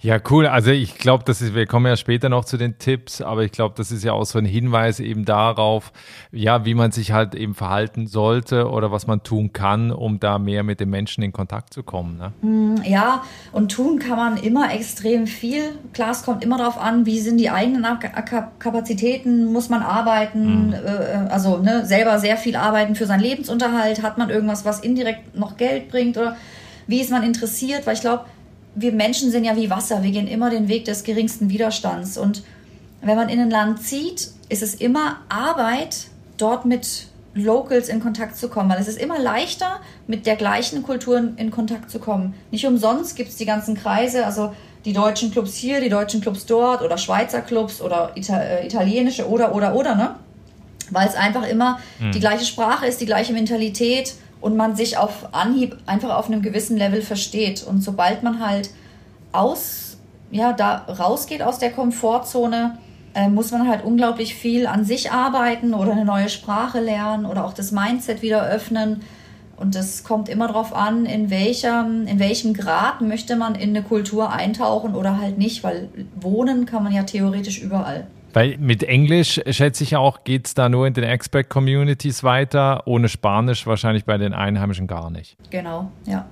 Ja, cool. Also ich glaube, das ist, wir kommen ja später noch zu den Tipps, aber ich glaube, das ist ja auch so ein Hinweis eben darauf, ja, wie man sich halt eben verhalten sollte oder was man tun kann, um da mehr mit den Menschen in Kontakt zu kommen. Ne? Mm, ja, und tun kann man immer extrem viel. Klar, es kommt immer darauf an, wie sind die eigenen Kapazitäten, muss man arbeiten, mhm. also ne, selber sehr viel arbeiten für seinen Lebensunterhalt, hat man irgendwas, was indirekt noch Geld bringt oder wie ist man interessiert, weil ich glaube, wir Menschen sind ja wie Wasser, wir gehen immer den Weg des geringsten Widerstands. Und wenn man in ein Land zieht, ist es immer Arbeit, dort mit Locals in Kontakt zu kommen, weil es ist immer leichter, mit der gleichen Kultur in Kontakt zu kommen. Nicht umsonst gibt es die ganzen Kreise, also die deutschen Clubs hier, die deutschen Clubs dort oder Schweizer Clubs oder Ita äh, italienische oder oder oder, ne? Weil es einfach immer mhm. die gleiche Sprache ist, die gleiche Mentalität und man sich auf Anhieb einfach auf einem gewissen Level versteht. Und sobald man halt aus, ja, da rausgeht aus der Komfortzone, äh, muss man halt unglaublich viel an sich arbeiten oder eine neue Sprache lernen oder auch das Mindset wieder öffnen. Und das kommt immer darauf an, in welchem, in welchem Grad möchte man in eine Kultur eintauchen oder halt nicht, weil wohnen kann man ja theoretisch überall. Weil mit Englisch, schätze ich auch, geht es da nur in den Expert-Communities weiter, ohne Spanisch wahrscheinlich bei den Einheimischen gar nicht. Genau, ja.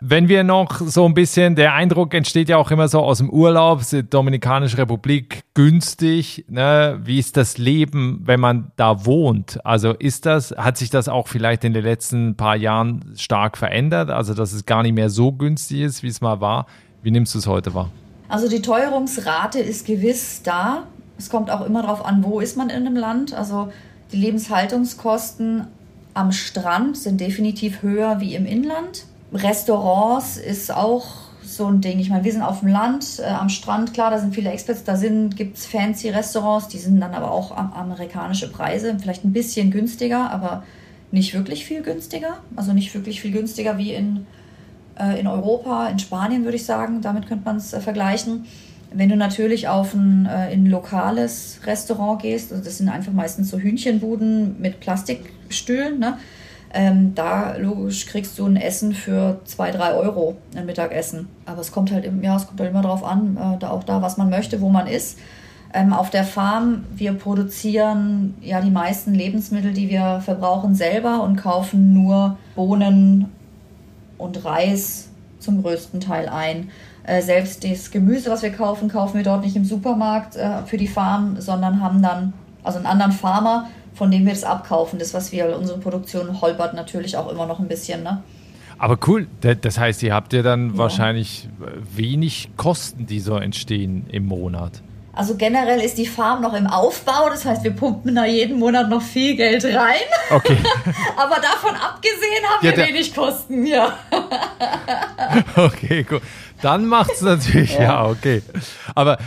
Wenn wir noch so ein bisschen, der Eindruck entsteht ja auch immer so aus dem Urlaub, die Dominikanische Republik günstig. Ne? Wie ist das Leben, wenn man da wohnt? Also ist das, hat sich das auch vielleicht in den letzten paar Jahren stark verändert? Also dass es gar nicht mehr so günstig ist, wie es mal war? Wie nimmst du es heute wahr? Also die Teuerungsrate ist gewiss da. Es kommt auch immer darauf an, wo ist man in einem Land. Also die Lebenshaltungskosten am Strand sind definitiv höher wie im Inland. Restaurants ist auch so ein Ding. Ich meine, wir sind auf dem Land, äh, am Strand, klar, da sind viele Experts, da gibt es fancy Restaurants, die sind dann aber auch amerikanische Preise, vielleicht ein bisschen günstiger, aber nicht wirklich viel günstiger. Also nicht wirklich viel günstiger wie in, äh, in Europa, in Spanien würde ich sagen. Damit könnte man es äh, vergleichen. Wenn du natürlich auf ein, äh, in ein lokales Restaurant gehst, also das sind einfach meistens so Hühnchenbuden mit Plastikstühlen, ne? Ähm, da logisch kriegst du ein Essen für zwei, drei Euro, ein Mittagessen. Aber es kommt halt, ja, es kommt halt immer darauf an, äh, da auch da, was man möchte, wo man ist. Ähm, auf der Farm, wir produzieren ja die meisten Lebensmittel, die wir verbrauchen, selber und kaufen nur Bohnen und Reis zum größten Teil ein. Äh, selbst das Gemüse, was wir kaufen, kaufen wir dort nicht im Supermarkt äh, für die Farm, sondern haben dann also einen anderen Farmer, von dem wir das abkaufen. Das, was wir, unsere Produktion holpert natürlich auch immer noch ein bisschen. Ne? Aber cool, das heißt, ihr habt ja dann ja. wahrscheinlich wenig Kosten, die so entstehen im Monat. Also generell ist die Farm noch im Aufbau, das heißt, wir pumpen da jeden Monat noch viel Geld rein. Okay. Aber davon abgesehen haben ja, wir wenig Kosten, ja. okay, cool. Dann macht es natürlich, ja. ja. okay. Aber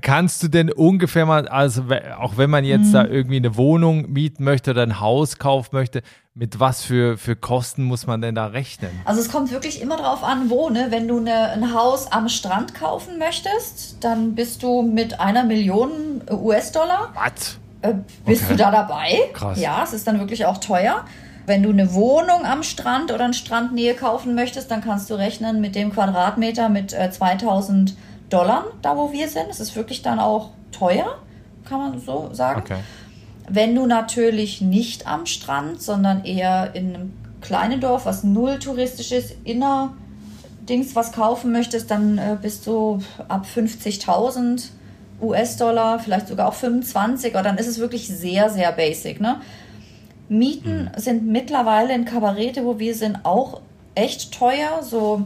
kannst du denn ungefähr mal, also auch wenn man jetzt mhm. da irgendwie eine Wohnung mieten möchte oder ein Haus kaufen möchte, mit was für, für Kosten muss man denn da rechnen? Also es kommt wirklich immer darauf an, wo. Ne? Wenn du eine, ein Haus am Strand kaufen möchtest, dann bist du mit einer Million US-Dollar. Was? Äh, bist okay. du da dabei? Krass. Ja, es ist dann wirklich auch teuer. Wenn du eine Wohnung am Strand oder in Strandnähe kaufen möchtest, dann kannst du rechnen mit dem Quadratmeter mit äh, 2000 Dollar, da wo wir sind. Es ist wirklich dann auch teuer, kann man so sagen. Okay. Wenn du natürlich nicht am Strand, sondern eher in einem kleinen Dorf, was null touristisch ist, inner Dings was kaufen möchtest, dann äh, bist du ab 50.000 US-Dollar, vielleicht sogar auch 25, aber dann ist es wirklich sehr, sehr basic. Ne? Mieten mhm. sind mittlerweile in Kabarete, wo wir sind, auch echt teuer. So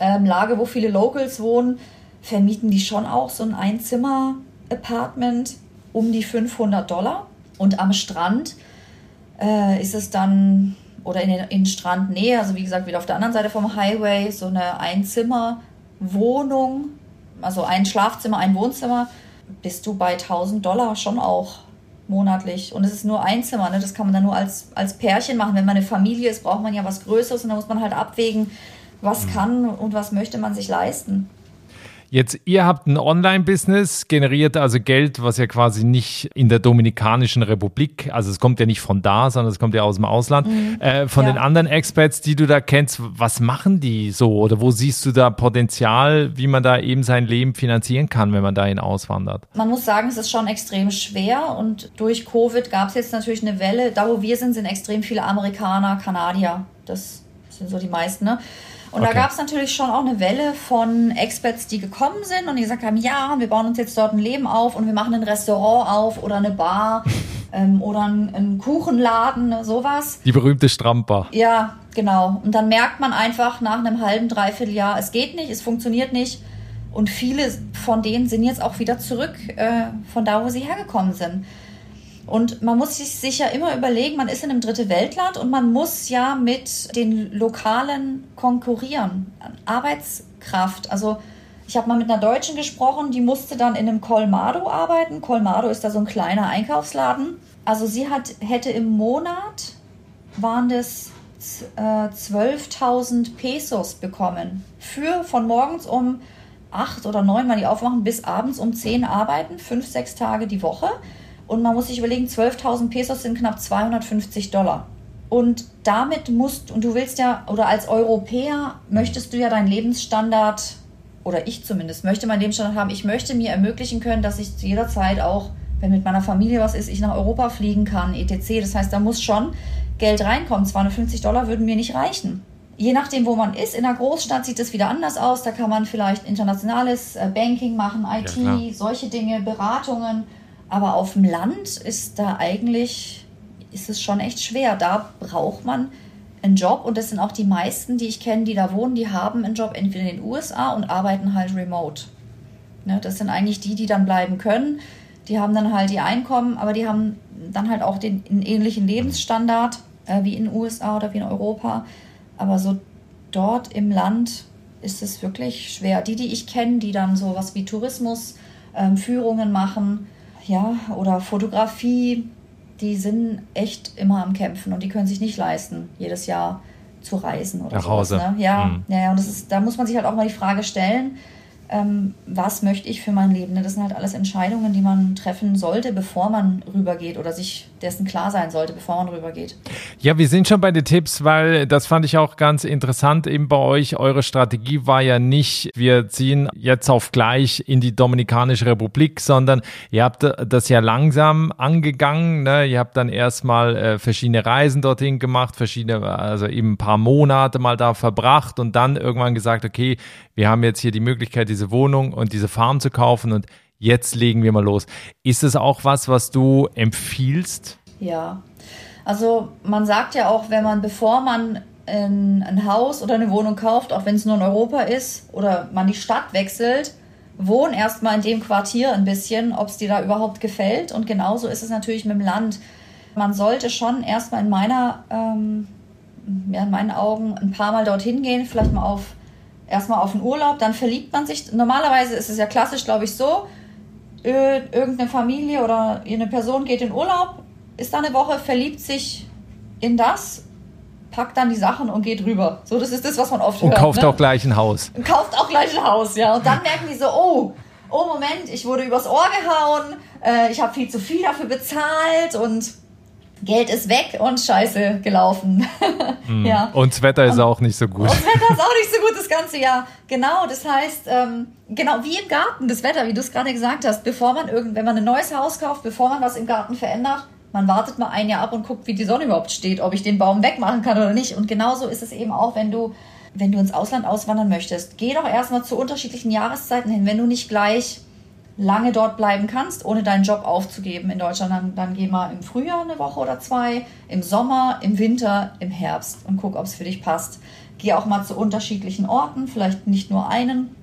ähm, Lage, wo viele Locals wohnen, vermieten die schon auch so ein Einzimmer-Apartment um die 500 Dollar. Und am Strand äh, ist es dann, oder in, in Strandnähe, also wie gesagt, wieder auf der anderen Seite vom Highway, so eine Einzimmer-Wohnung, also ein Schlafzimmer, ein Wohnzimmer, bist du bei 1000 Dollar schon auch monatlich. Und es ist nur ein Zimmer, ne? das kann man dann nur als, als Pärchen machen. Wenn man eine Familie ist, braucht man ja was Größeres und da muss man halt abwägen, was mhm. kann und was möchte man sich leisten. Jetzt, ihr habt ein Online-Business, generiert also Geld, was ja quasi nicht in der Dominikanischen Republik, also es kommt ja nicht von da, sondern es kommt ja aus dem Ausland. Mhm. Äh, von ja. den anderen Experts, die du da kennst, was machen die so oder wo siehst du da Potenzial, wie man da eben sein Leben finanzieren kann, wenn man dahin auswandert? Man muss sagen, es ist schon extrem schwer und durch Covid gab es jetzt natürlich eine Welle. Da, wo wir sind, sind extrem viele Amerikaner, Kanadier. Das sind so die meisten, ne? Und okay. da gab es natürlich schon auch eine Welle von Experts, die gekommen sind und die gesagt haben, ja, wir bauen uns jetzt dort ein Leben auf und wir machen ein Restaurant auf oder eine Bar ähm, oder einen, Kuchenladen, ne, sowas. Die berühmte Stramper. Ja, genau. Und dann merkt man einfach nach einem halben, dreiviertel Jahr, es geht nicht, es funktioniert nicht. Und viele von denen sind jetzt auch wieder zurück äh, von da, wo sie hergekommen sind. Und man muss sich ja immer überlegen, man ist in einem dritte Weltland und man muss ja mit den Lokalen konkurrieren. Arbeitskraft. Also ich habe mal mit einer Deutschen gesprochen, die musste dann in einem Colmado arbeiten. Colmado ist da so ein kleiner Einkaufsladen. Also sie hat, hätte im Monat, waren das äh, 12.000 Pesos bekommen. Für von morgens um 8 oder 9, wenn die aufmachen, bis abends um 10 arbeiten, fünf, sechs Tage die Woche. Und man muss sich überlegen, 12.000 Pesos sind knapp 250 Dollar. Und damit musst, und du willst ja, oder als Europäer möchtest du ja deinen Lebensstandard, oder ich zumindest, möchte meinen Lebensstandard haben. Ich möchte mir ermöglichen können, dass ich zu jeder Zeit auch, wenn mit meiner Familie was ist, ich nach Europa fliegen kann, etc. Das heißt, da muss schon Geld reinkommen. 250 Dollar würden mir nicht reichen. Je nachdem, wo man ist, in der Großstadt sieht es wieder anders aus. Da kann man vielleicht internationales äh, Banking machen, IT, ja, solche Dinge, Beratungen. Aber auf dem Land ist da eigentlich, ist es schon echt schwer. Da braucht man einen Job und das sind auch die meisten, die ich kenne, die da wohnen, die haben einen Job entweder in den USA und arbeiten halt remote. Ne, das sind eigentlich die, die dann bleiben können. Die haben dann halt ihr Einkommen, aber die haben dann halt auch den ähnlichen Lebensstandard äh, wie in den USA oder wie in Europa. Aber so dort im Land ist es wirklich schwer. Die, die ich kenne, die dann so was wie Tourismus, ähm, Führungen machen, ja, oder Fotografie, die sind echt immer am Kämpfen und die können sich nicht leisten, jedes Jahr zu reisen oder Nach Hause. ne? Ja, mhm. ja, ja, und das ist, da muss man sich halt auch mal die Frage stellen, ähm, was möchte ich für mein Leben? Ne? Das sind halt alles Entscheidungen, die man treffen sollte, bevor man rübergeht oder sich dessen klar sein sollte, bevor man rübergeht. Ja, wir sind schon bei den Tipps, weil das fand ich auch ganz interessant eben bei euch. Eure Strategie war ja nicht, wir ziehen jetzt auf gleich in die Dominikanische Republik, sondern ihr habt das ja langsam angegangen. Ne? Ihr habt dann erstmal äh, verschiedene Reisen dorthin gemacht, verschiedene, also eben ein paar Monate mal da verbracht und dann irgendwann gesagt, okay, wir haben jetzt hier die Möglichkeit, diese Wohnung und diese Farm zu kaufen und jetzt legen wir mal los. Ist es auch was, was du empfiehlst? Ja, also man sagt ja auch, wenn man, bevor man ein, ein Haus oder eine Wohnung kauft, auch wenn es nur in Europa ist, oder man die Stadt wechselt, wohn erstmal in dem Quartier ein bisschen, ob es dir da überhaupt gefällt. Und genauso ist es natürlich mit dem Land. Man sollte schon erstmal in meiner, ähm, ja, in meinen Augen ein paar Mal dorthin gehen, vielleicht mal auf erstmal auf den Urlaub, dann verliebt man sich. Normalerweise ist es ja klassisch, glaube ich, so, irgendeine Familie oder eine Person geht in Urlaub, ist da eine Woche, verliebt sich in das, packt dann die Sachen und geht rüber. So, das ist das, was man oft und hört. Und kauft ne? auch gleich ein Haus. Und kauft auch gleich ein Haus, ja. Und dann merken die so, oh, oh Moment, ich wurde übers Ohr gehauen, äh, ich habe viel zu viel dafür bezahlt und Geld ist weg und scheiße gelaufen. mm. ja. Und das Wetter ist und, auch nicht so gut. Und das Wetter ist auch nicht so gut das ganze Jahr. Genau, das heißt, ähm, genau wie im Garten, das Wetter, wie du es gerade gesagt hast, bevor man irgend, wenn man ein neues Haus kauft, bevor man was im Garten verändert, man wartet mal ein Jahr ab und guckt, wie die Sonne überhaupt steht, ob ich den Baum wegmachen kann oder nicht. Und genauso ist es eben auch, wenn du, wenn du ins Ausland auswandern möchtest. Geh doch erstmal zu unterschiedlichen Jahreszeiten hin. Wenn du nicht gleich lange dort bleiben kannst, ohne deinen Job aufzugeben in Deutschland, dann, dann geh mal im Frühjahr eine Woche oder zwei, im Sommer, im Winter, im Herbst und guck, ob es für dich passt. Geh auch mal zu unterschiedlichen Orten, vielleicht nicht nur einen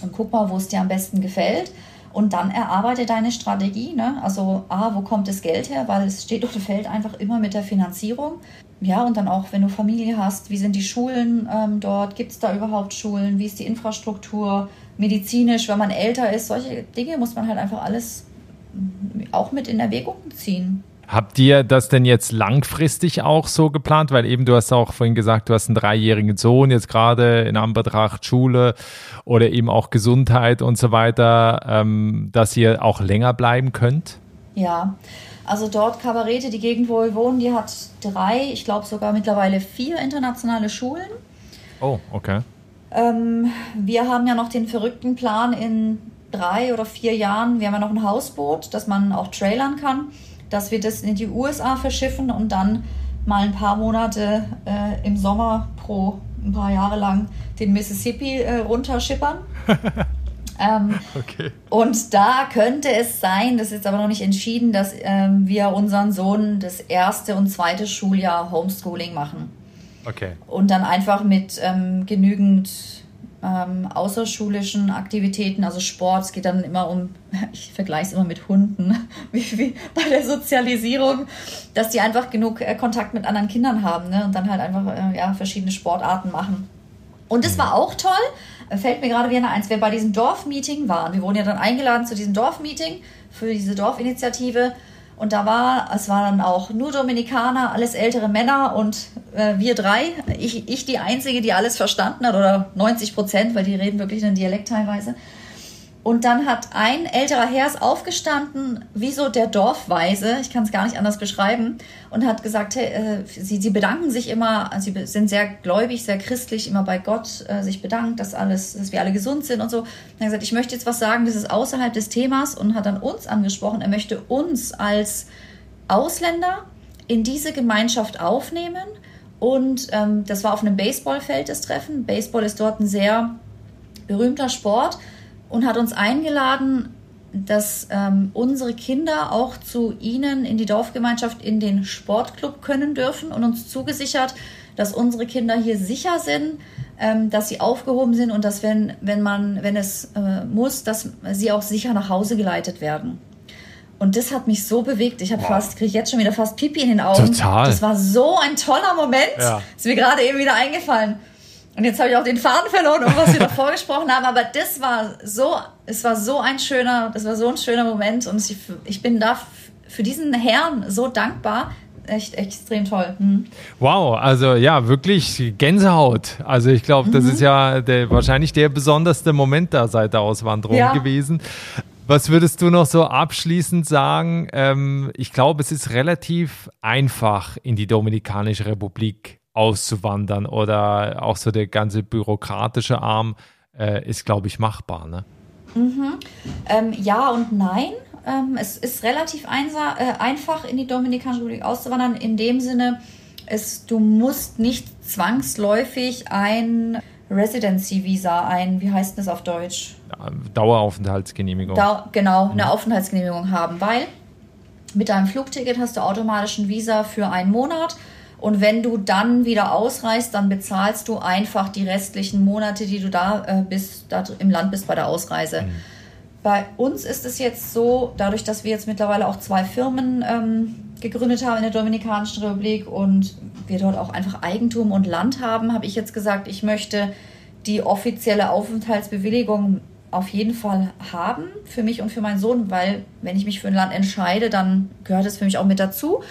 und guck mal, wo es dir am besten gefällt. Und dann erarbeite deine Strategie. Ne? Also, A, wo kommt das Geld her? Weil es steht oder fällt einfach immer mit der Finanzierung. Ja, und dann auch, wenn du Familie hast, wie sind die Schulen ähm, dort? Gibt es da überhaupt Schulen? Wie ist die Infrastruktur? Medizinisch, wenn man älter ist, solche Dinge muss man halt einfach alles auch mit in Erwägung ziehen. Habt ihr das denn jetzt langfristig auch so geplant? Weil eben du hast auch vorhin gesagt, du hast einen dreijährigen Sohn, jetzt gerade in Anbetracht Schule oder eben auch Gesundheit und so weiter, ähm, dass ihr auch länger bleiben könnt? Ja, also dort Kabarete, die Gegend, wo wir wohnen, die hat drei, ich glaube sogar mittlerweile vier internationale Schulen. Oh, okay. Ähm, wir haben ja noch den verrückten Plan in drei oder vier Jahren, wir haben ja noch ein Hausboot, das man auch trailern kann, dass wir das in die USA verschiffen und dann mal ein paar Monate äh, im Sommer pro ein paar Jahre lang den Mississippi äh, runterschippern. ähm, okay. Und da könnte es sein, das ist jetzt aber noch nicht entschieden, dass ähm, wir unseren Sohn das erste und zweite Schuljahr Homeschooling machen. Okay. Und dann einfach mit ähm, genügend ähm, außerschulischen Aktivitäten, also Sport, es geht dann immer um, ich vergleiche es immer mit Hunden, wie, wie bei der Sozialisierung, dass die einfach genug äh, Kontakt mit anderen Kindern haben ne? und dann halt einfach äh, ja, verschiedene Sportarten machen. Und das war mhm. auch toll, äh, fällt mir gerade wieder eins, wir bei diesem Dorfmeeting waren. Wir wurden ja dann eingeladen zu diesem Dorfmeeting für diese Dorfinitiative und da war, es waren auch nur Dominikaner, alles ältere Männer und äh, wir drei. Ich, ich die Einzige, die alles verstanden hat, oder 90 Prozent, weil die reden wirklich einen Dialekt teilweise. Und dann hat ein älterer Herr aufgestanden, wie so der Dorfweise, ich kann es gar nicht anders beschreiben, und hat gesagt, hey, äh, sie, sie bedanken sich immer, sie sind sehr gläubig, sehr christlich, immer bei Gott äh, sich bedankt, dass alles, dass wir alle gesund sind und so. Und er hat gesagt, ich möchte jetzt was sagen, das ist außerhalb des Themas und hat dann uns angesprochen, er möchte uns als Ausländer in diese Gemeinschaft aufnehmen. Und ähm, das war auf einem Baseballfeld das Treffen. Baseball ist dort ein sehr berühmter Sport und hat uns eingeladen, dass ähm, unsere Kinder auch zu ihnen in die Dorfgemeinschaft in den Sportclub können dürfen und uns zugesichert, dass unsere Kinder hier sicher sind, ähm, dass sie aufgehoben sind und dass wenn, wenn man, wenn es äh, muss, dass sie auch sicher nach Hause geleitet werden. Und das hat mich so bewegt. Ich habe wow. fast, kriege jetzt schon wieder fast Pipi in den Augen. Total. Das war so ein toller Moment. Ja. Ist mir gerade eben wieder eingefallen. Und jetzt habe ich auch den Faden verloren, um was wir davor gesprochen haben. Aber das war so, es war so ein schöner, das war so ein schöner Moment. Und ich, ich bin da für diesen Herrn so dankbar. Echt, echt extrem toll. Mhm. Wow, also ja, wirklich Gänsehaut. Also ich glaube, das mhm. ist ja der, wahrscheinlich der besonderste Moment da seit der Auswanderung ja. gewesen. Was würdest du noch so abschließend sagen? Ähm, ich glaube, es ist relativ einfach in die Dominikanische Republik auszuwandern oder auch so der ganze bürokratische Arm äh, ist, glaube ich, machbar. Ne? Mhm. Ähm, ja und nein. Ähm, es ist relativ einsa- äh, einfach, in die Dominikanische Republik auszuwandern, in dem Sinne, es, du musst nicht zwangsläufig ein Residency-Visa, ein, wie heißt das auf Deutsch? Daueraufenthaltsgenehmigung. Dau genau, eine mhm. Aufenthaltsgenehmigung haben, weil mit deinem Flugticket hast du automatisch ein Visa für einen Monat Und wenn du dann wieder ausreist, dann bezahlst du einfach die restlichen Monate, die du da äh, bist, da im Land bist bei der Ausreise. Mhm. Bei uns ist es jetzt so, dadurch, dass wir jetzt mittlerweile auch zwei Firmen ähm, gegründet haben in der Dominikanischen Republik und wir dort auch einfach Eigentum und Land haben, habe ich jetzt gesagt, ich möchte die offizielle Aufenthaltsbewilligung auf jeden Fall haben für mich und für meinen Sohn, weil wenn ich mich für ein Land entscheide, dann gehört es für mich auch mit dazu.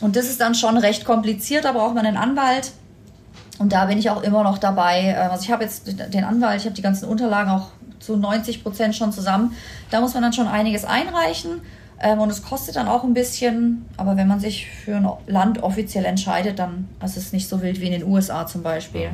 Und das ist dann schon recht kompliziert, da braucht man einen Anwalt. Und da bin ich auch immer noch dabei. Ähm, also ich habe jetzt den Anwalt, ich habe die ganzen Unterlagen auch zu 90 Prozent schon zusammen. Da muss man dann schon einiges einreichen. Ähm, und es kostet dann auch ein bisschen. Aber wenn man sich für ein Land offiziell entscheidet, dann ist es nicht so wild wie in den USA zum Beispiel. Ja,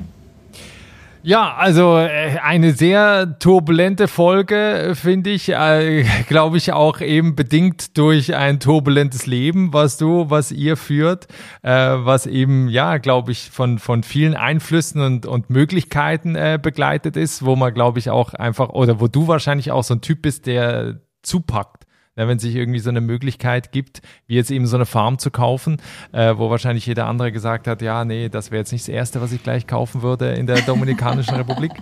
also äh, eine sehr turbulente Folge, finde ich, äh, glaube ich auch eben bedingt durch ein turbulentes Leben, was du, was ihr führt, äh, was eben, ja, glaube ich, von, von vielen Einflüssen und, und Möglichkeiten äh, begleitet ist, wo man, glaube ich, auch einfach, oder wo du wahrscheinlich auch so ein Typ bist, der zupackt ja, wenn sich irgendwie so eine Möglichkeit gibt, wie jetzt eben so eine Farm zu kaufen, äh, wo wahrscheinlich jeder andere gesagt hat, ja, nee, das wäre jetzt nicht das Erste, was ich gleich kaufen würde in der Dominikanischen Republik.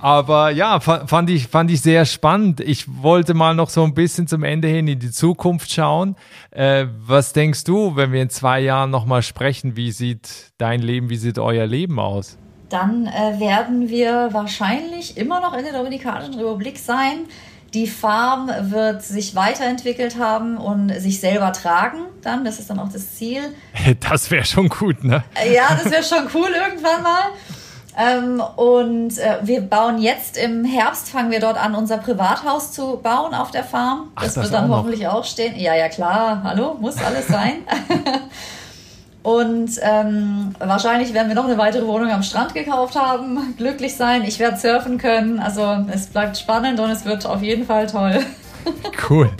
Aber ja, fand ich, fand ich sehr spannend. Ich wollte mal noch so ein bisschen zum Ende hin in die Zukunft schauen. Äh, was denkst du, wenn wir in zwei Jahren nochmal sprechen, wie sieht dein Leben, wie sieht euer Leben aus? Dann äh, werden wir wahrscheinlich immer noch in der Dominikanischen Republik sein die Farm wird sich weiterentwickelt haben und sich selber tragen dann. Das ist dann auch das Ziel. Das wäre schon gut, ne? Ja, das wäre schon cool irgendwann mal. Ähm, und äh, wir bauen jetzt im Herbst, fangen wir dort an, unser Privathaus zu bauen auf der Farm. Ach, das, das, wird dann auch hoffentlich auch stehen. Ja, ja, klar. Hallo, muss alles sein. Und ähm, wahrscheinlich werden wir noch eine weitere Wohnung am Strand gekauft haben, glücklich sein. Ich werde surfen können. Also es bleibt spannend und es wird auf jeden Fall toll. Cool.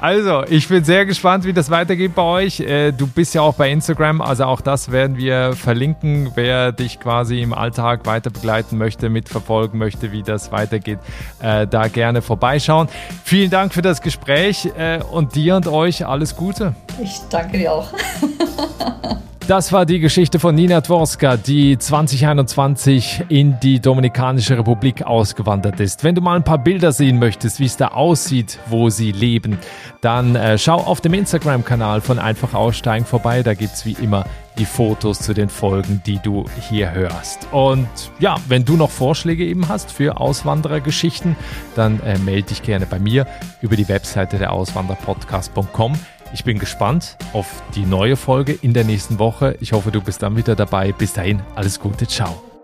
Also, ich bin sehr gespannt, wie das weitergeht bei euch. Äh, du bist ja auch bei Instagram, also auch das werden wir verlinken. Wer dich quasi im Alltag weiter begleiten möchte, mitverfolgen möchte, wie das weitergeht, äh, da gerne vorbeischauen. Vielen Dank für das Gespräch äh, und dir und euch alles Gute. Ich danke dir auch. Das war die Geschichte von Nina Dworska, die 2021 in die Dominikanische Republik ausgewandert ist. Wenn du mal ein paar Bilder sehen möchtest, wie es da aussieht, wo sie leben, dann äh, schau auf dem Instagram-Kanal von Einfach Aussteigen vorbei. Da gibt es wie immer die Fotos zu den Folgen, die du hier hörst. Und ja, wenn du noch Vorschläge eben hast für Auswanderergeschichten, dann äh, melde dich gerne bei mir über die Webseite der Auswanderpodcast.com. Ich bin gespannt auf die neue Folge in der nächsten Woche. Ich hoffe, du bist dann wieder dabei. Bis dahin, alles Gute, ciao.